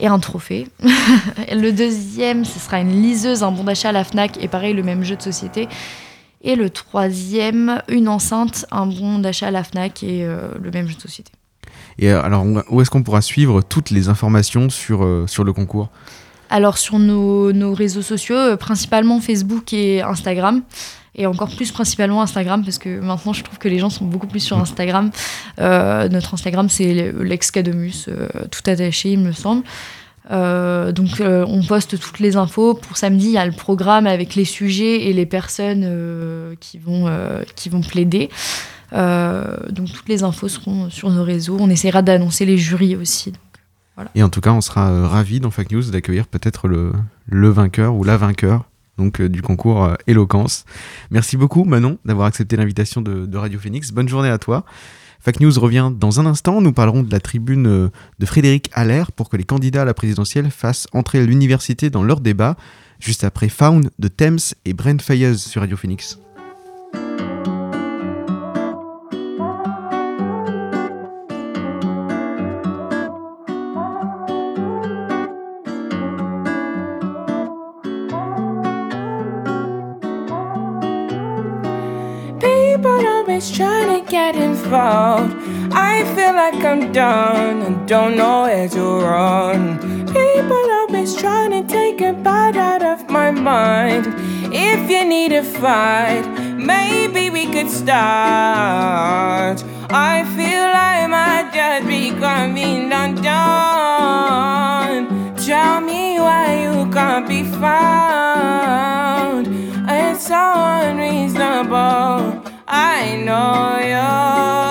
et un trophée. le deuxième, ce sera une liseuse, un bon d'achat à la FNAC et pareil, le même jeu de société. Et le troisième, une enceinte, un bon d'achat à la FNAC et euh, le même jeu de société. Et alors, où est-ce qu'on pourra suivre toutes les informations sur, sur le concours? Alors sur nos, réseaux sociaux, euh, principalement Facebook et Instagram. Et encore plus principalement Instagram, parce que maintenant je trouve que les gens sont beaucoup plus sur Instagram. Euh, notre Instagram, c'est l'excademus, euh, tout attaché, il me semble. donc on poste toutes les infos. Pour samedi, il y a le programme avec les sujets et les personnes qui, vont, qui vont plaider. donc toutes les infos seront sur nos réseaux. On essaiera d'annoncer les jurys aussi. Et en tout cas, on sera euh, ravis dans Fake News d'accueillir peut-être le, le, vainqueur ou la vainqueur donc, euh, du concours euh, Éloquence. Merci beaucoup, Manon, d'avoir accepté l'invitation de, Radio Phoenix. Bonne journée à toi. Fake News revient dans un instant. Nous parlerons de la tribune de Frédéric Allaire pour que les candidats à la présidentielle fassent entrer l'université dans leur débat, juste après Found de Thames et Brent Fayez sur Radio Phoenix. Trying to get involved. I feel like I'm done and don't know where to run. People always trying to take a bite out of my mind. If you need a fight, maybe we could start. I feel like might just be coming undone. Tell me why you can't be found. It's so unreasonable. I know you.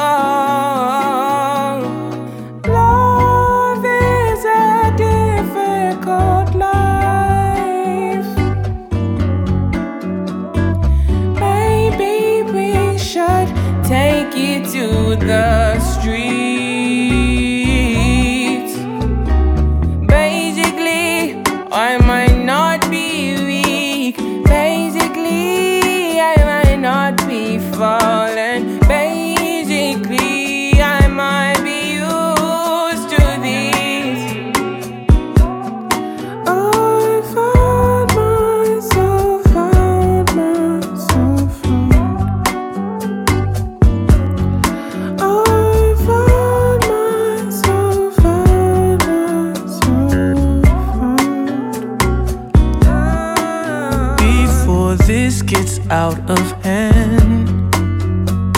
Out of hand.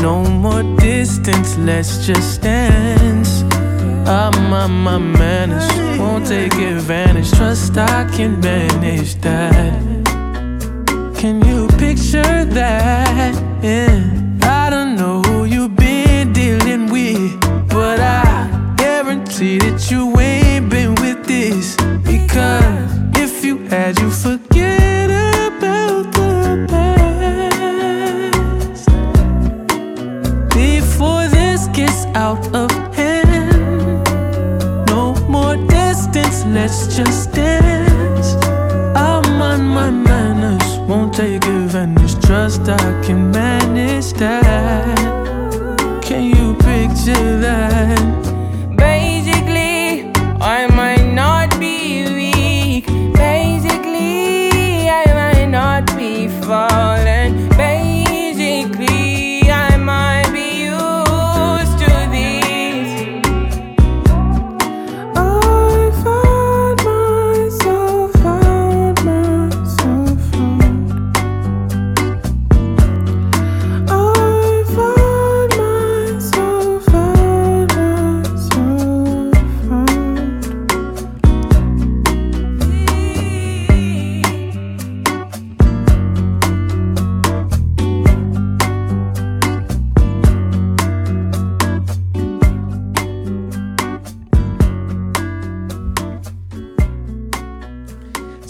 No more distance, let's just dance. Ah, my, my manners won't take advantage. Trust I can manage that. Can you picture that? Yeah. I don't know who you've been dealing with, but I guarantee that you ain't been with this. Because if you had, you forget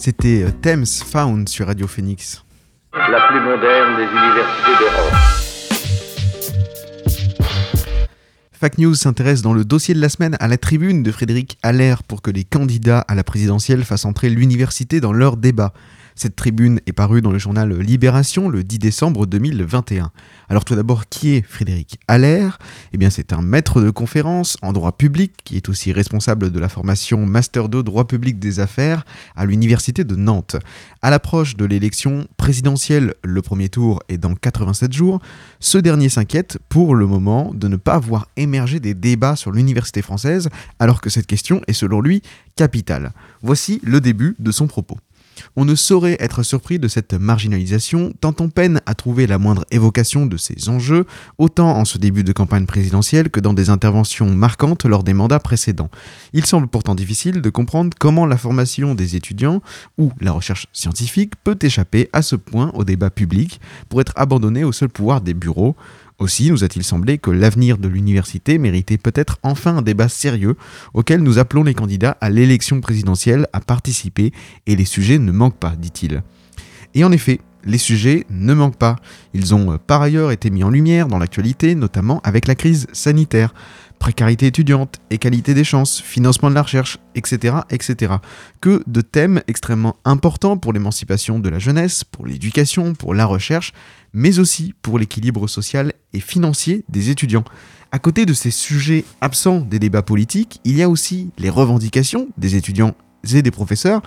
C'était euh, Thames Found sur Radio Phoenix. La plus moderne des universités d'Europe. Fact News s'intéresse dans le dossier de la semaine à la tribune de Frédéric Allaire pour que les candidats à la présidentielle fassent entrer l'université dans leur débat. Cette tribune est parue dans le journal Libération le 10 décembre 2021. Alors tout d'abord, qui est Frédéric Allaire? Eh bien c'est un maître de conférence en droit public qui est aussi responsable de la formation Master 2 droit public des affaires à l'université de Nantes. À l'approche de l'élection présidentielle, le premier tour est dans 87 jours, ce dernier s'inquiète pour le moment de ne pas voir émerger des débats sur l'université française alors que cette question est selon lui capitale. Voici le début de son propos. On ne saurait être surpris de cette marginalisation, tant on peine à trouver la moindre évocation de ces enjeux, autant en ce début de campagne présidentielle que dans des interventions marquantes lors des mandats précédents. Il semble pourtant difficile de comprendre comment la formation des étudiants ou la recherche scientifique peut échapper à ce point au débat public pour être abandonnée au seul pouvoir des bureaux. Aussi nous a-t-il semblé que l'avenir de l'université méritait peut-être enfin un débat sérieux auquel nous appelons les candidats à l'élection présidentielle à participer et les sujets ne manquent pas, dit-il. Et en effet, les sujets ne manquent pas. Ils ont euh, par ailleurs été mis en lumière dans l'actualité, notamment avec la crise sanitaire. Précarité étudiante, égalité des chances, financement de la recherche, etc., etc. Que de thèmes extrêmement importants pour l'émancipation de la jeunesse, pour l'éducation, pour la recherche, mais aussi pour l'équilibre social et financier des étudiants. À côté de ces sujets absents des débats politiques, il y a aussi les revendications des étudiants et des professeurs,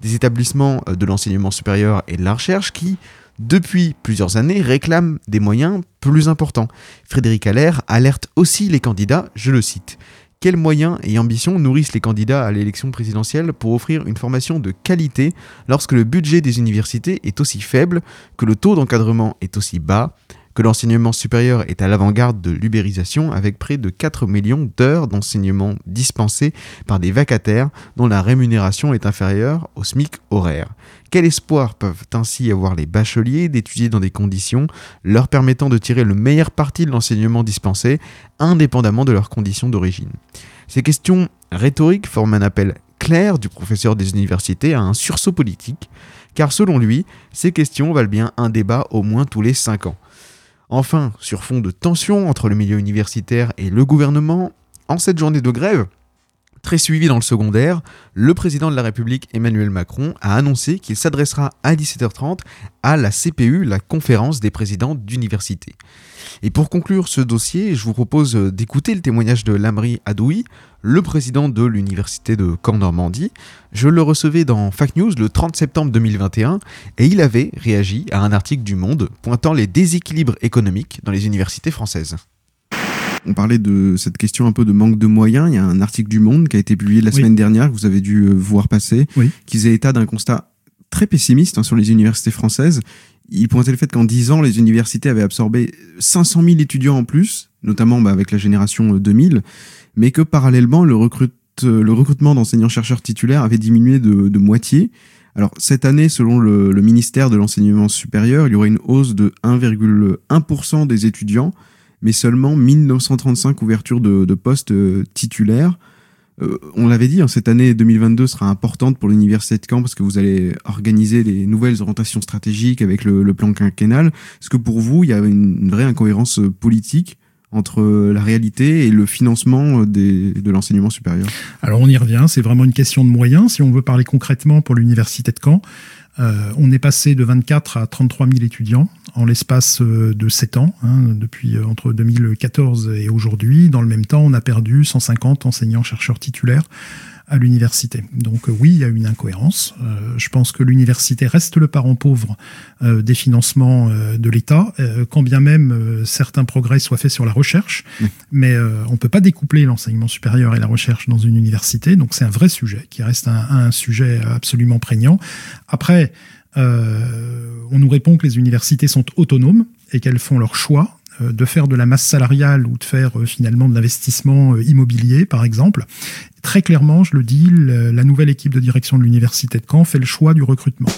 des établissements de l'enseignement supérieur et de la recherche qui, depuis plusieurs années, réclament des moyens plus importants. Frédéric Allaire alerte aussi les candidats, je le cite. Quels moyens et ambitions nourrissent les candidats à l'élection présidentielle pour offrir une formation de qualité lorsque le budget des universités est aussi faible, que le taux d'encadrement est aussi bas, que l'enseignement supérieur est à l'avant-garde de l'ubérisation avec près de 4 millions d'heures d'enseignement dispensées par des vacataires dont la rémunération est inférieure au SMIC horaire. Quel espoir peuvent ainsi avoir les bacheliers d'étudier dans des conditions leur permettant de tirer le meilleur parti de l'enseignement dispensé, indépendamment de leurs conditions d'origine? Ces questions rhétoriques forment un appel clair du professeur des universités à un sursaut politique, car selon lui, ces questions valent bien un débat au moins tous les 5 ans. Enfin, sur fond de tension entre le milieu universitaire et le gouvernement, en cette journée de grève, très suivie dans le secondaire, le président de la République Emmanuel Macron a annoncé qu'il s'adressera à 17h30 à la CPU, la conférence des présidents d'université. Et pour conclure ce dossier, je vous propose d'écouter le témoignage de Lamri Adoui, le président de l'université de Caen-Normandie. Je le recevais dans Fact News le 30 septembre 2021 et il avait réagi à un article du Monde pointant les déséquilibres économiques dans les universités françaises. On parlait de cette question un peu de manque de moyens. Il y a un article du Monde qui a été publié la Oui. semaine dernière que vous avez dû euh, voir passer, Oui. qui faisait état d'un constat très pessimiste hein, sur les universités françaises. il pointait le fait qu'en 10 ans, les universités avaient absorbé 500 000 étudiants en plus, notamment bah, avec la génération 2000, mais que parallèlement, le, le recrutement d'enseignants-chercheurs titulaires avait diminué de, de, moitié. Alors cette année, selon le, le ministère de l'enseignement supérieur, il y aurait une hausse de 1,1% des étudiants, mais seulement 1935 ouvertures de, de postes titulaires. Euh, on l'avait dit, hein, cette année 2022 sera importante pour l'université de Caen parce que vous allez organiser les nouvelles orientations stratégiques avec le, plan quinquennal. Est-ce que pour vous, il y a une, vraie incohérence politique entre la réalité et le financement de l'enseignement supérieur? Alors on y revient, c'est vraiment une question de moyens. Si on veut parler concrètement pour l'université de Caen, euh, on est passé de 24 à 33 000 étudiants en l'espace euh, de 7 ans, hein, depuis euh, entre 2014 et aujourd'hui. Dans le même temps, on a perdu 150 enseignants-chercheurs titulaires à l'université. Donc oui, il y a une incohérence. je pense que l'université reste le parent pauvre des financements de l'État, quand bien même certains progrès soient faits sur la recherche. Mais on ne peut pas découpler l'enseignement supérieur et la recherche dans une université. Donc c'est un vrai sujet qui reste un, un sujet absolument prégnant. Après, euh, on nous répond que les universités sont autonomes et qu'elles font leur choix euh, de faire de la masse salariale ou de faire euh, finalement de l'investissement immobilier, par exemple. Très clairement, je le dis, la nouvelle équipe de direction de l'université de Caen fait le choix du recrutement.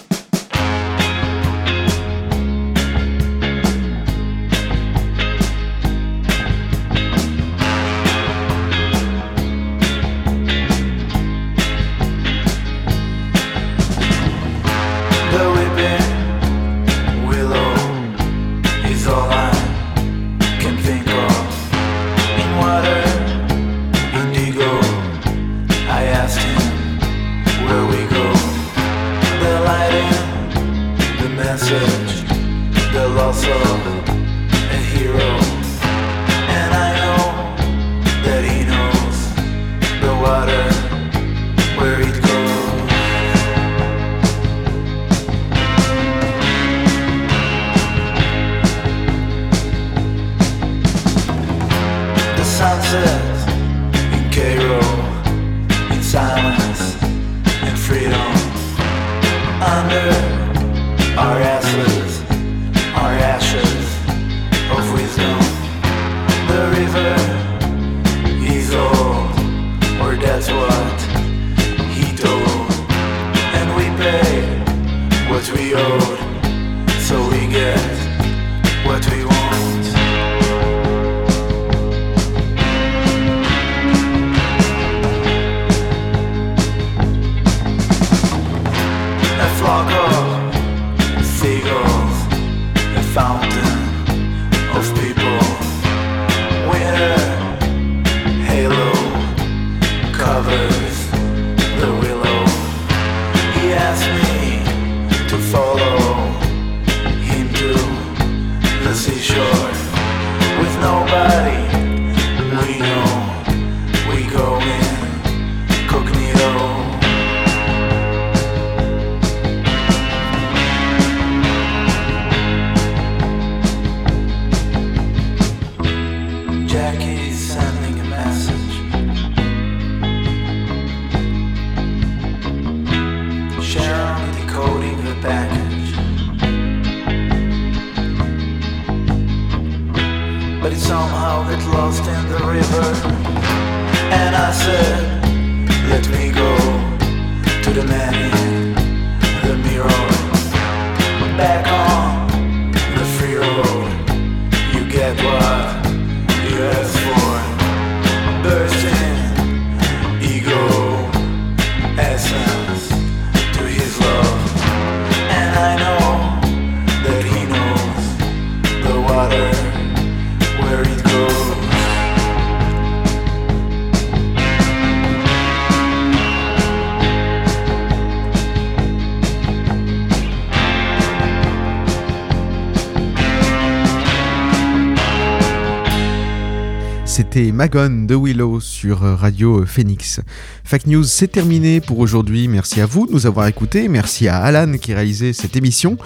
Magon de Willow sur Radio Phoenix. Fact News, c'est terminé pour aujourd'hui. Merci à vous de nous avoir écoutés. Merci à Alan qui réalisait cette émission.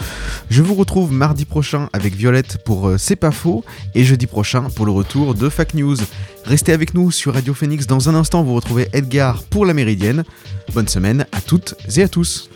Je vous retrouve mardi prochain avec Violette pour euh, C'est pas faux et jeudi prochain pour le retour de Fact News. Restez avec nous sur Radio Phoenix. Dans un instant, vous retrouvez Edgar pour la Méridienne. Bonne semaine à toutes et à tous.